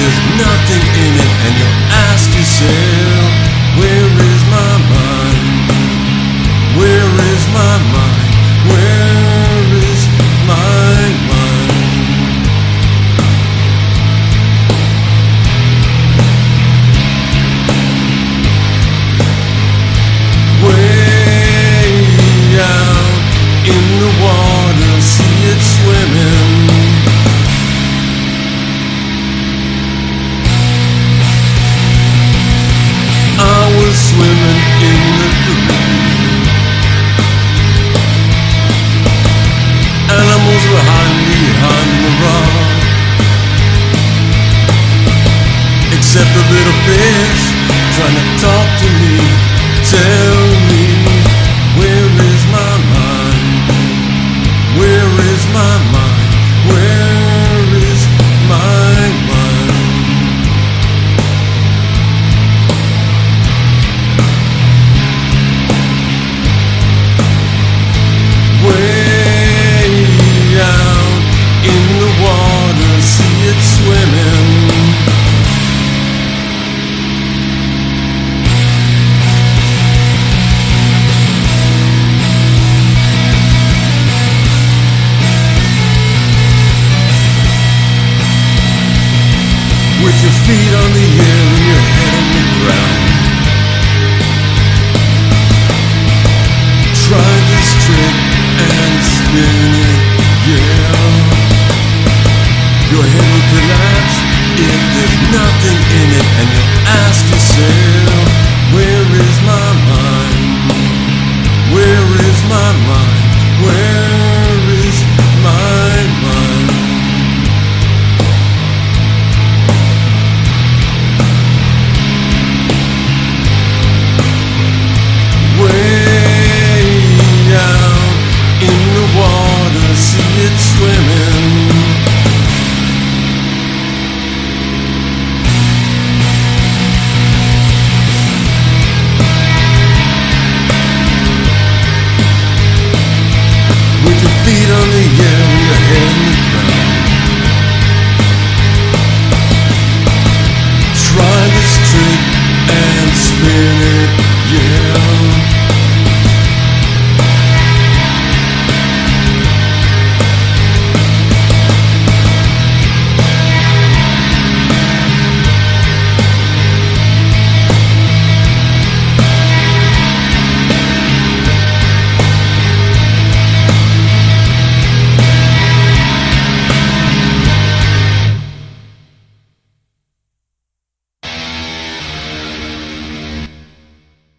there's nothing in it, and you'll ask yourself, where is my mind? Where is my mind? Where is my mind? Way out in the water, see it swimming. in the water, see it swim. Your head will collapse if there's nothing in it and